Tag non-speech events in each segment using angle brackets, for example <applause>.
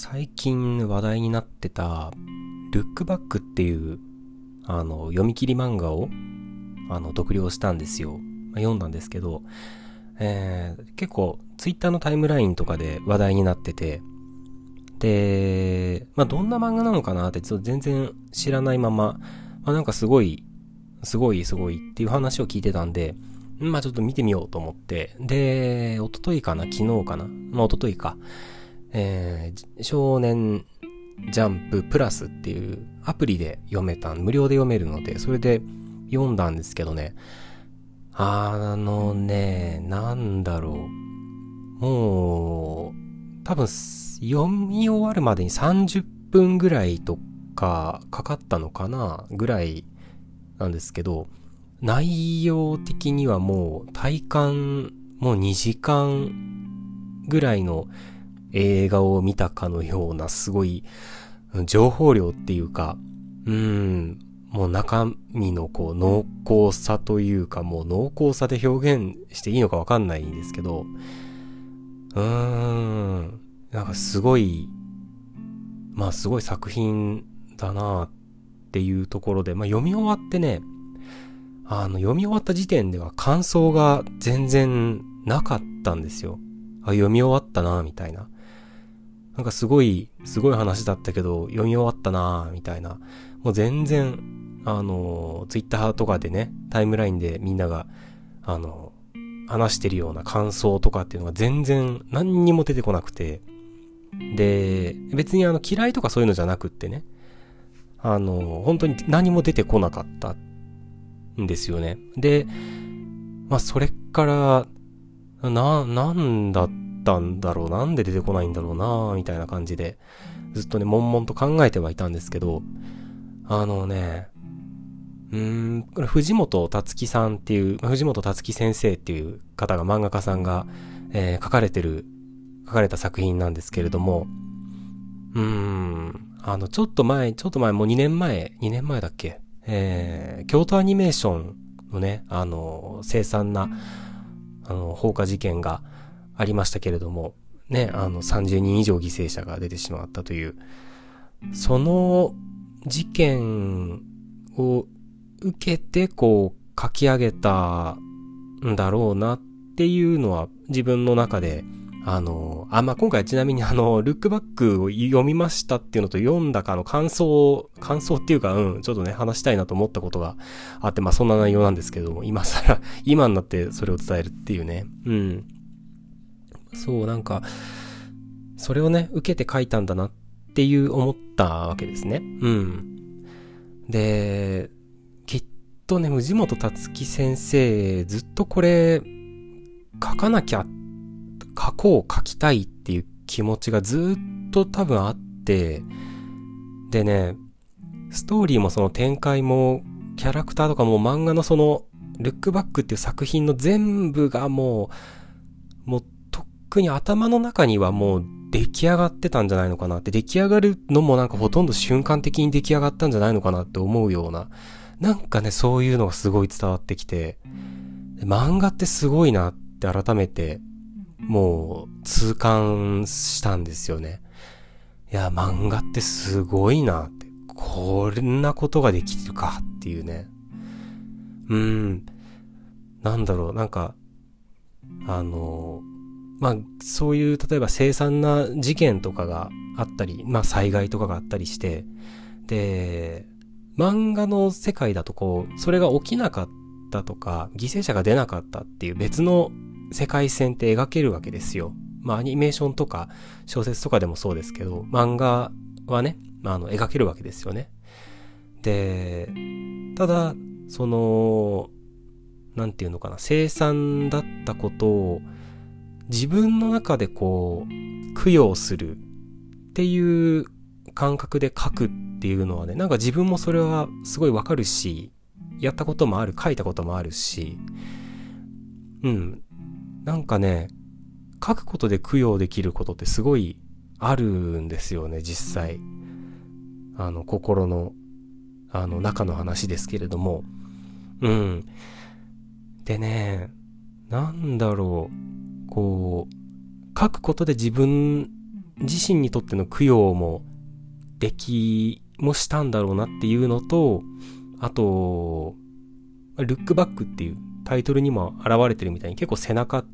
最近話題になってた、ルックバックっていう、あの、読み切り漫画を、あの、読了したんですよ。まあ、読んだんですけど、えー、結構、ツイッターのタイムラインとかで話題になってて、で、まあ、どんな漫画なのかなってちょっと全然知らないまま、まあ、なんかすごい、すごいすごいっていう話を聞いてたんで、まあちょっと見てみようと思って、で、おとといかな？昨日かな？まあおとといか。えー、少年ジャンププラスっていうアプリで読めた、無料で読めるので、それで読んだんですけどね。あのね、なんだろう。もう、多分、読み終わるまでに30分ぐらいとかかかったのかなぐらいなんですけど、内容的にはもう体感もう2時間ぐらいの映画を見たかのようなすごい情報量っていうか、うん、もう中身のこう濃厚さというかもう濃厚さで表現していいのかわかんないんですけど、うーん、なんかすごい、まあすごい作品だなっていうところで、まあ読み終わってね、あの読み終わった時点では感想が全然なかったんですよ。あ、読み終わったな、みたいな。なんかすごい、すごい話だったけど、読み終わったなぁみたいな。もう全然、あの、ツイッターとかでね、タイムラインでみんなが、あの、話してるような感想とかっていうのが全然何にも出てこなくて、で、別にあの嫌いとかそういうのじゃなくってね、あの、本当に何も出てこなかったんですよね。で、まあそれから、な、なんだったんだろう、なんで出てこないんだろうな、みたいな感じで、ずっとね、悶々と考えてはいたんですけど、あのね、うーん、これ藤本つ樹さんっていう、藤本つ樹先生っていう方が漫画家さんが、えー、書かれてる、書かれた作品なんですけれども、うーん、あの、ちょっと前、ちょっと前、もう2年前、2年前だっけえー、京都アニメーションのね、あの、凄惨な、あの、放火事件がありましたけれども、ね、あの、30人以上犠牲者が出てしまったという、その事件を受けて、こう、書き上げたんだろうなっていうのは自分の中で、あの、あ、まあ、今回ちなみにあの、ルックバックを読みましたっていうのと読んだかの感想、感想っていうか、うん、ちょっとね、話したいなと思ったことがあって、まあ、そんな内容なんですけども、今更、今になってそれを伝えるっていうね、うん。そう、なんか、それをね、受けて書いたんだなっていう思ったわけですね。うん。で、きっとね、藤本つ樹先生、ずっとこれ、書かなきゃ、書こう書きたいっていう気持ちがずっと多分あって、でね、ストーリーもその展開も、キャラクターとかも漫画のその、ルックバックっていう作品の全部がもう、もうくに頭の中にはもう出来上がってたんじゃないのかなって、出来上がるのもなんかほとんど瞬間的に出来上がったんじゃないのかなって思うような、なんかね、そういうのがすごい伝わってきて、漫画ってすごいなって改めて、もう痛感したんですよね。いや、漫画ってすごいなって、こんなことができるかっていうね。うん。なんだろう、なんか、あの、まあ、そういう、例えば凄惨な事件とかがあったり、まあ、災害とかがあったりして、で、漫画の世界だとこう、それが起きなかったとか、犠牲者が出なかったっていう別の世界線って描けるわけですよ。まあ、アニメーションとか小説とかでもそうですけど、漫画はね、まあ、あの、描けるわけですよね。で、ただ、その、なんていうのかな、生産だったことを、自分の中でこう、供養するっていう感覚で書くっていうのはね、なんか自分もそれはすごいわかるし、やったこともある、書いたこともあるし、うん。なんかね、書くことで供養できることってすごいあるんですよね、実際。あの、心の、あの、中の話ですけれども。うん。でね、なんだろう。こう、書くことで自分自身にとっての供養もできもしたんだろうなっていうのと、あと、ルックバックっていうタイトルにも現れてるみたいに結構背中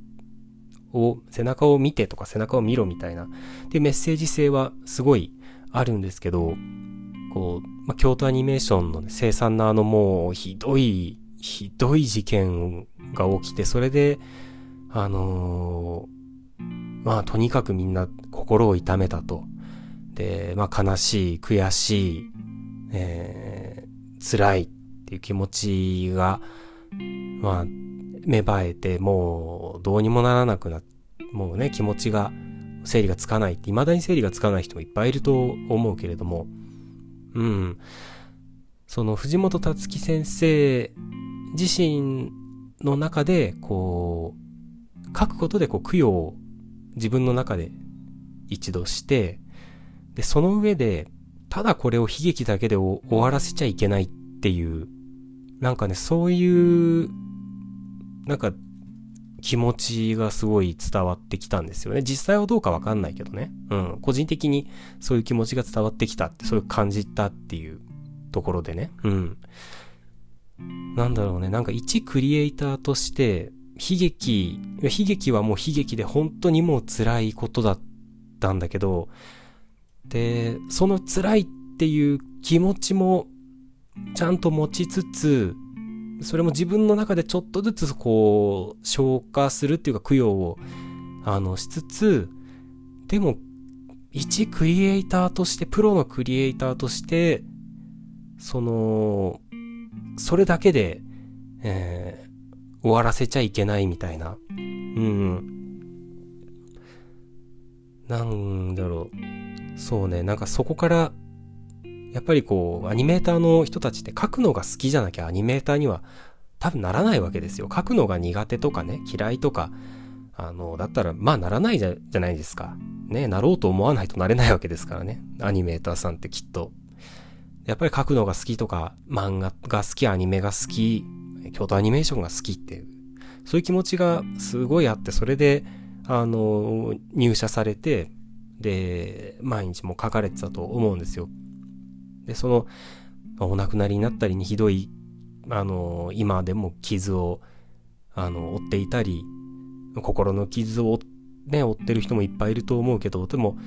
を、背中を見てとか背中を見ろみたいな、っていうメッセージ性はすごいあるんですけど、こう、まあ、京都アニメーションの、ね、生産のあのもうひどい、ひどい事件が起きて、それで、あのー、まあとにかくみんな心を痛めたと。で、まあ悲しい、悔しい、えー、辛いっていう気持ちが、まあ、芽生えて、もうどうにもならなくなっもうね、気持ちが、整理がつかないって、未だに整理がつかない人もいっぱいいると思うけれども、うん。その藤本達樹先生自身の中で、こう、書くことでこう供養を自分の中で一度して、で、その上で、ただこれを悲劇だけで終わらせちゃいけないっていう、なんかね、そういう、なんか、気持ちがすごい伝わってきたんですよね。実際はどうかわかんないけどね。うん。個人的にそういう気持ちが伝わってきたって、そういう感じたっていうところでね。うん。なんだろうね。なんか一クリエイターとして、悲劇、悲劇はもう悲劇で本当にもう辛いことだったんだけど、で、その辛いっていう気持ちもちゃんと持ちつつ、それも自分の中でちょっとずつこう、消化するっていうか供養を、あの、しつつ、でも、一クリエイターとして、プロのクリエイターとして、その、それだけで、えー、終わらせちゃいけないみたいな。うん。なんだろう。そうね、なんかそこから、やっぱりこう、アニメーターの人たちって書くのが好きじゃなきゃアニメーターには多分ならないわけですよ。書くのが苦手とかね、嫌いとか、あの、だったら、まあならないじゃじゃないですか。ね、なろうと思わないとなれないわけですからね。アニメーターさんってきっと。やっぱり書くのが好きとか、漫画が好き、アニメが好き、京都アニメーションが好きっていう、そういう気持ちがすごいあって、それで、あの、入社されて、で、毎日も書かれてたと思うんですよ。で、その、お亡くなりになったりにひどい、あの、今でも傷を、あの、負っていたり、心の傷をね、負ってる人もいっぱいいると思うけど、でも、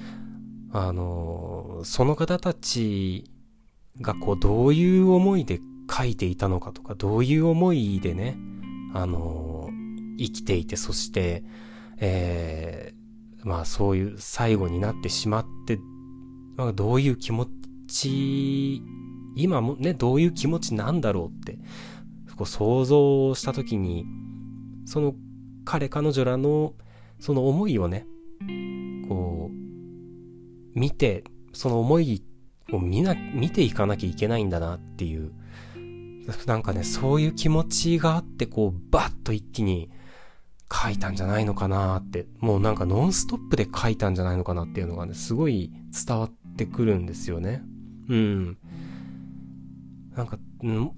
あの、その方たちがこう、どういう思いで書いていたのかとか、どういう思いでね、あの、生きていて、そして、えー、まあそういう最後になってしまって、まあ、どういう気持ち、今もね、どういう気持ちなんだろうって、こう想像したときに、その彼彼女らのその思いをね、こう、見て、その思いを見な、見ていかなきゃいけないんだなっていう、なんかね、そういう気持ちがあって、こう、バッと一気に書いたんじゃないのかなって、もうなんかノンストップで書いたんじゃないのかなっていうのがね、すごい伝わってくるんですよね。うん。なんか、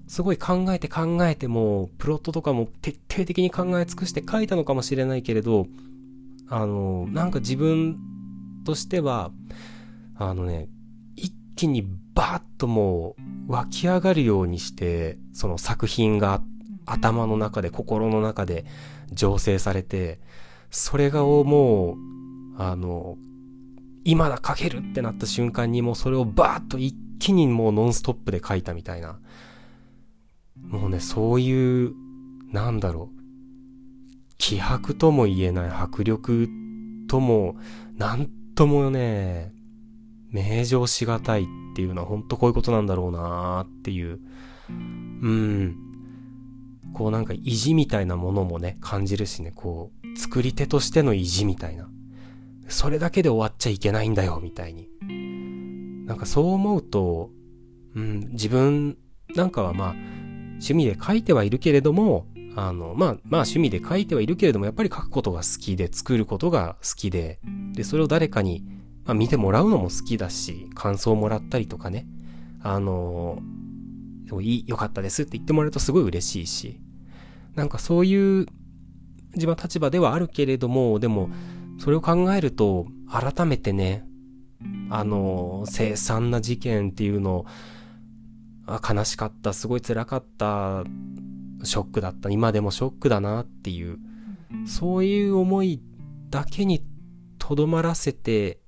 すごい考えて考えても、プロットとかも徹底的に考え尽くして書いたのかもしれないけれど、あの、なんか自分としては、あのね、気にバーッともう湧き上がるようにして、その作品が頭の中で、心の中で醸成されて、それがもう、あの、今だ書けるってなった瞬間にもうそれをバーッと一気にもうノンストップで書いたみたいな。もうね、そういう、なんだろう。気迫とも言えない迫力とも、なんともね、名状しがたいっていうのは本当こういうことなんだろうなーっていう。うん。こうなんか意地みたいなものもね、感じるしね、こう、作り手としての意地みたいな。それだけで終わっちゃいけないんだよ、みたいに。なんかそう思うと、うん、自分なんかはまあ、趣味で書いてはいるけれども、あの、まあ、まあ趣味で書いてはいるけれども、やっぱり書くことが好きで、作ることが好きで、で、それを誰かに、まあ、見てもらうのも好きだし、感想をもらったりとかね、あの、いい、良かったですって言ってもらえるとすごい嬉しいし、なんかそういう自分は立場ではあるけれども、でも、それを考えると、改めてね、あの、凄惨な事件っていうのあ悲しかった、すごい辛かった、ショックだった、今でもショックだなっていう、そういう思いだけにとどまらせて、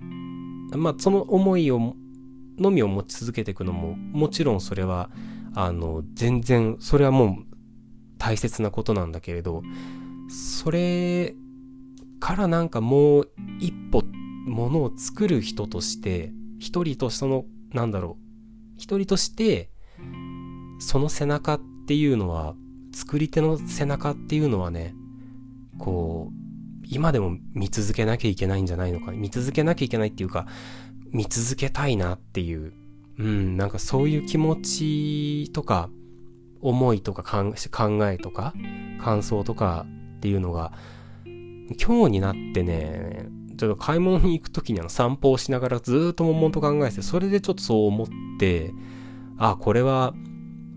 まあ、その思いを、のみを持ち続けていくのも、もちろんそれは、あの、全然、それはもう大切なことなんだけれど、それからなんかもう一歩ものを作る人として、一人とその、なんだろう、一人として、その背中っていうのは、作り手の背中っていうのはね、こう、今でも見続けなきゃいけないんじゃないのか？見続けなきゃいけないっていうか、見続けたいなっていう、うん、なんかそういう気持ちとか、思いとか考えとか、感想とかっていうのが、今日になってね、ちょっと買い物に行くときにあの散歩をしながらずっと悶々と考えて、それでちょっとそう思って、あ、これは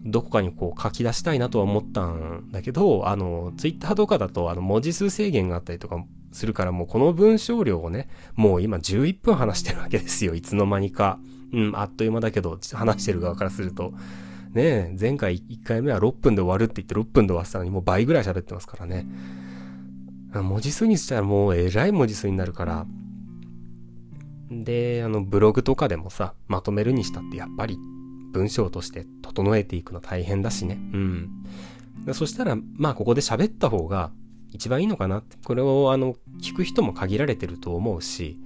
どこかにこう書き出したいなとは思ったんだけど、あの、ツイッターとかだとあの文字数制限があったりとかするからもうこの文章量をね、もう今11分話してるわけですよ。いつの間にか。うん、あっという間だけど、話してる側からすると。ねえ、前回1回目は6分で終わるって言って6分で終わってたのにもう倍ぐらい喋ってますからね。文字数にしたらもうえらい文字数になるから。で、あの、ブログとかでもさ、まとめるにしたってやっぱり文章として整えていくの大変だしね。うん。そしたら、まあここで喋った方が一番いいのかなって。これをあの、聞く人も限られてると思うし、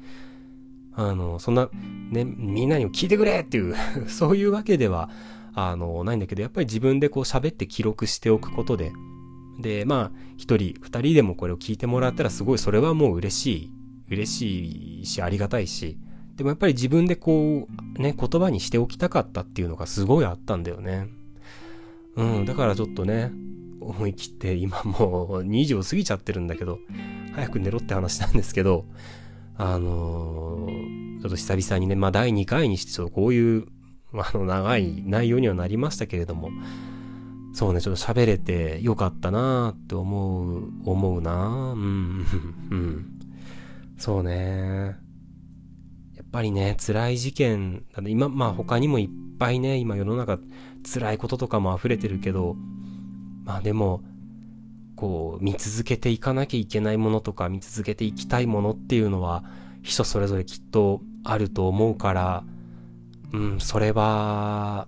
あの、そんな、ね、みんなにも聞いてくれっていう <laughs> そういうわけでは、あの、ないんだけど、やっぱり自分でこう喋って記録しておくことで、で、まあ、一人、二人でもこれを聞いてもらったらすごいそれはもう嬉しい。嬉しいし、ありがたいし。でもやっぱり自分でこう、ね、言葉にしておきたかったっていうのがすごいあったんだよね。うん、だからちょっとね、思い切って今もう2時を過ぎちゃってるんだけど、早く寝ろって話なんですけど、あのー、ちょっと久々にね、まあ第2回にしてちょっとこういう、あの長い内容にはなりましたけれども、そうね、ちょっと喋れてよかったなーって思う、思うなーうん、うん。そうね。やっぱりね、辛い事件、今、まあ他にもいっぱいね、今世の中辛いこととかも溢れてるけど、まあでも、こう、見続けていかなきゃいけないものとか、見続けていきたいものっていうのは、人それぞれきっとあると思うから、うん、それは、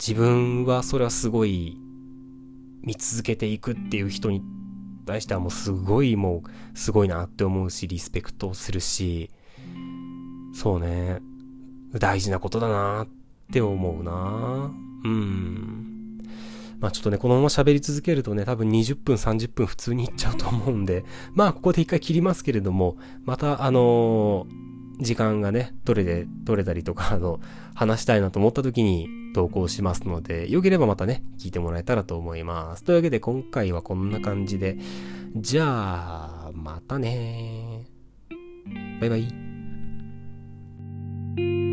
自分はそれはすごい見続けていくっていう人に対してはもうすごいもうすごいなって思うしリスペクトするしそうね。大事なことだなって思うな。うん。まあちょっとねこのまま喋り続けるとね多分20分30分普通にいっちゃうと思うんで。まあここで一回切りますけれどもまたあのー時間がね、取れて、取れたりとか、あの、話したいなと思った時に投稿しますので、よければまたね、聞いてもらえたらと思います。というわけで今回はこんな感じで、じゃあ、またね。バイバイ。thank you